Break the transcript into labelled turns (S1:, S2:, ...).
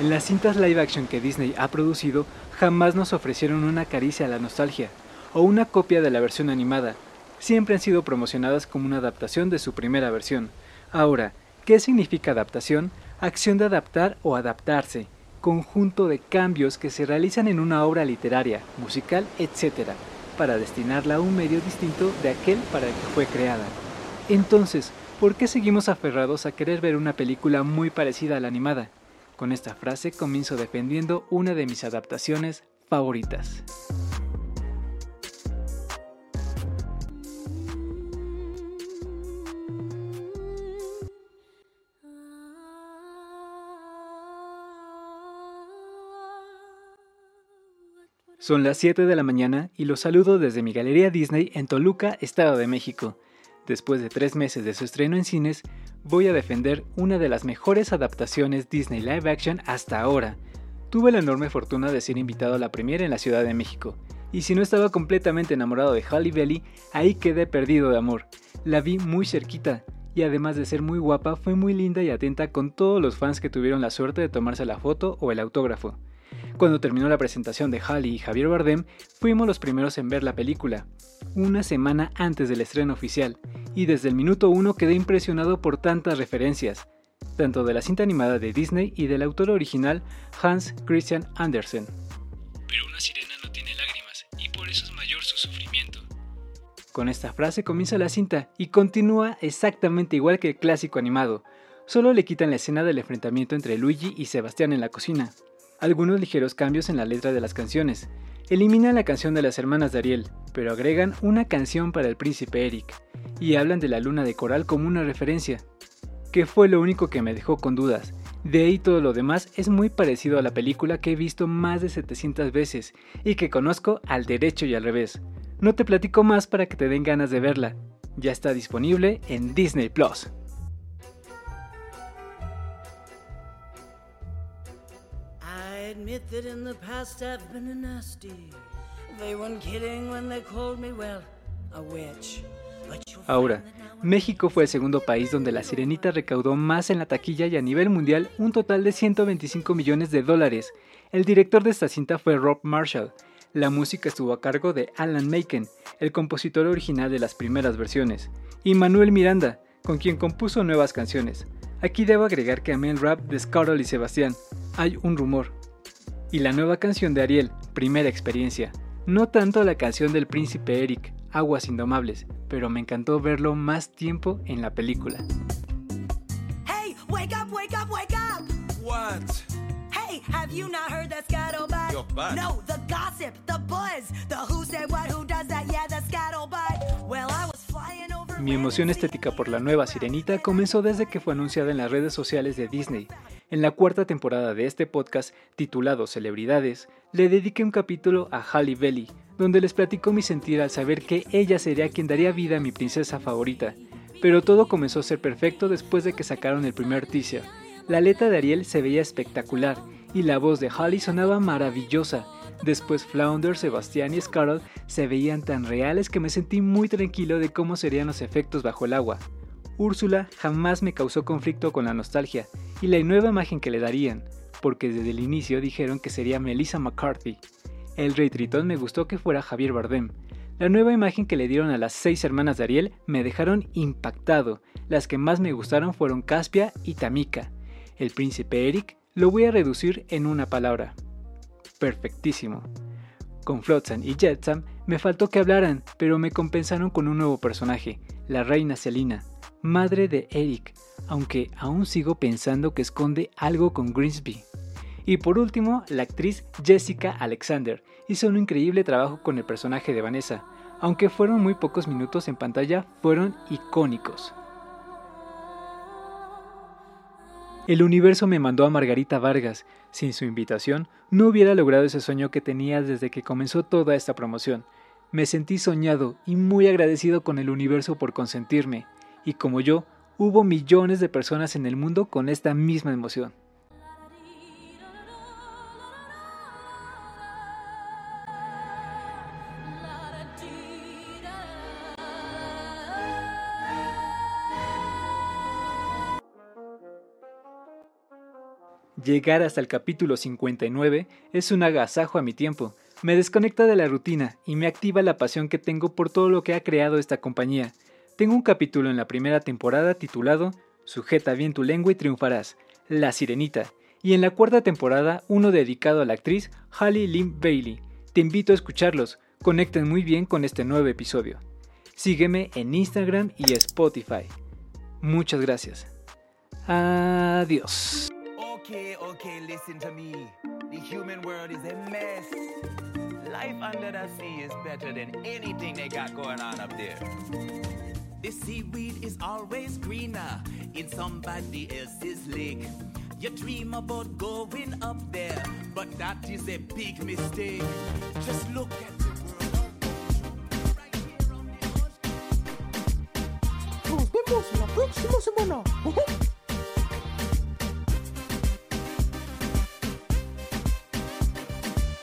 S1: En las cintas live action que Disney ha producido, jamás nos ofrecieron una caricia a la nostalgia o una copia de la versión animada. Siempre han sido promocionadas como una adaptación de su primera versión. Ahora, ¿qué significa adaptación? Acción de adaptar o adaptarse, conjunto de cambios que se realizan en una obra literaria, musical, etc., para destinarla a un medio distinto de aquel para el que fue creada. Entonces, ¿por qué seguimos aferrados a querer ver una película muy parecida a la animada? Con esta frase comienzo defendiendo una de mis adaptaciones favoritas. Son las 7 de la mañana y los saludo desde mi galería Disney en Toluca, Estado de México. Después de tres meses de su estreno en cines, voy a defender una de las mejores adaptaciones Disney Live Action hasta ahora. Tuve la enorme fortuna de ser invitado a la premiere en la Ciudad de México, y si no estaba completamente enamorado de Halle Belly, ahí quedé perdido de amor. La vi muy cerquita, y además de ser muy guapa, fue muy linda y atenta con todos los fans que tuvieron la suerte de tomarse la foto o el autógrafo. Cuando terminó la presentación de Halle y Javier Bardem, fuimos los primeros en ver la película, una semana antes del estreno oficial, y desde el minuto uno quedé impresionado por tantas referencias, tanto de la cinta animada de Disney y del autor original Hans Christian Andersen. Pero una sirena no tiene lágrimas y por eso es mayor su sufrimiento. Con esta frase comienza la cinta y continúa exactamente igual que el clásico animado, solo le quitan la escena del enfrentamiento entre Luigi y Sebastián en la cocina, algunos ligeros cambios en la letra de las canciones. Eliminan la canción de las hermanas de Ariel, pero agregan una canción para el príncipe Eric, y hablan de la luna de coral como una referencia, que fue lo único que me dejó con dudas. De ahí todo lo demás es muy parecido a la película que he visto más de 700 veces y que conozco al derecho y al revés. No te platico más para que te den ganas de verla. Ya está disponible en Disney Plus. Ahora, México fue el segundo país donde la sirenita recaudó más en la taquilla y a nivel mundial un total de 125 millones de dólares. El director de esta cinta fue Rob Marshall. La música estuvo a cargo de Alan Menken, el compositor original de las primeras versiones, y Manuel Miranda, con quien compuso nuevas canciones. Aquí debo agregar que amé el rap de Scarlett y Sebastián. Hay un rumor, y la nueva canción de Ariel, Primera Experiencia. No tanto la canción del príncipe Eric, Aguas Indomables, pero me encantó verlo más tiempo en la película. Hey, wake up, wake up, wake up. What? Hey, have you not heard that scuttlebutt? No, the gossip, the buzz, the who said what, who does that, yeah, the scuttlebutt. Well, I was flying over Mi emoción estética por la nueva Sirenita comenzó desde que fue anunciada en las redes sociales de Disney en la cuarta temporada de este podcast, titulado Celebridades, le dediqué un capítulo a Halle Belly, donde les platicó mi sentir al saber que ella sería quien daría vida a mi princesa favorita. Pero todo comenzó a ser perfecto después de que sacaron el primer teaser. La letra de Ariel se veía espectacular y la voz de Halle sonaba maravillosa. Después Flounder, Sebastián y Scarlett se veían tan reales que me sentí muy tranquilo de cómo serían los efectos bajo el agua. Úrsula jamás me causó conflicto con la nostalgia y la nueva imagen que le darían, porque desde el inicio dijeron que sería Melissa McCarthy. El Rey Tritón me gustó que fuera Javier Bardem. La nueva imagen que le dieron a las seis hermanas de Ariel me dejaron impactado. Las que más me gustaron fueron Caspia y Tamika. El príncipe Eric lo voy a reducir en una palabra. Perfectísimo. Con Flotsam y Jetsam me faltó que hablaran, pero me compensaron con un nuevo personaje, la reina Selina madre de Eric, aunque aún sigo pensando que esconde algo con Grimsby. Y por último, la actriz Jessica Alexander hizo un increíble trabajo con el personaje de Vanessa, aunque fueron muy pocos minutos en pantalla, fueron icónicos. El universo me mandó a Margarita Vargas. Sin su invitación, no hubiera logrado ese sueño que tenía desde que comenzó toda esta promoción. Me sentí soñado y muy agradecido con el universo por consentirme, y como yo, hubo millones de personas en el mundo con esta misma emoción. Llegar hasta el capítulo 59 es un agasajo a mi tiempo, me desconecta de la rutina y me activa la pasión que tengo por todo lo que ha creado esta compañía. Tengo un capítulo en la primera temporada titulado Sujeta bien tu lengua y triunfarás, La Sirenita, y en la cuarta temporada uno dedicado a la actriz Halle Lynn Bailey. Te invito a escucharlos, conecten muy bien con este nuevo episodio. Sígueme en Instagram y Spotify. Muchas gracias. Adiós.
S2: Okay, okay, listen to me. The human world is a mess. Life under the sea is better than anything they got going on up there. The seaweed is always greener in somebody else's lake. You dream about going up there, but that is a big mistake. Just look at the world. right here on the ocean.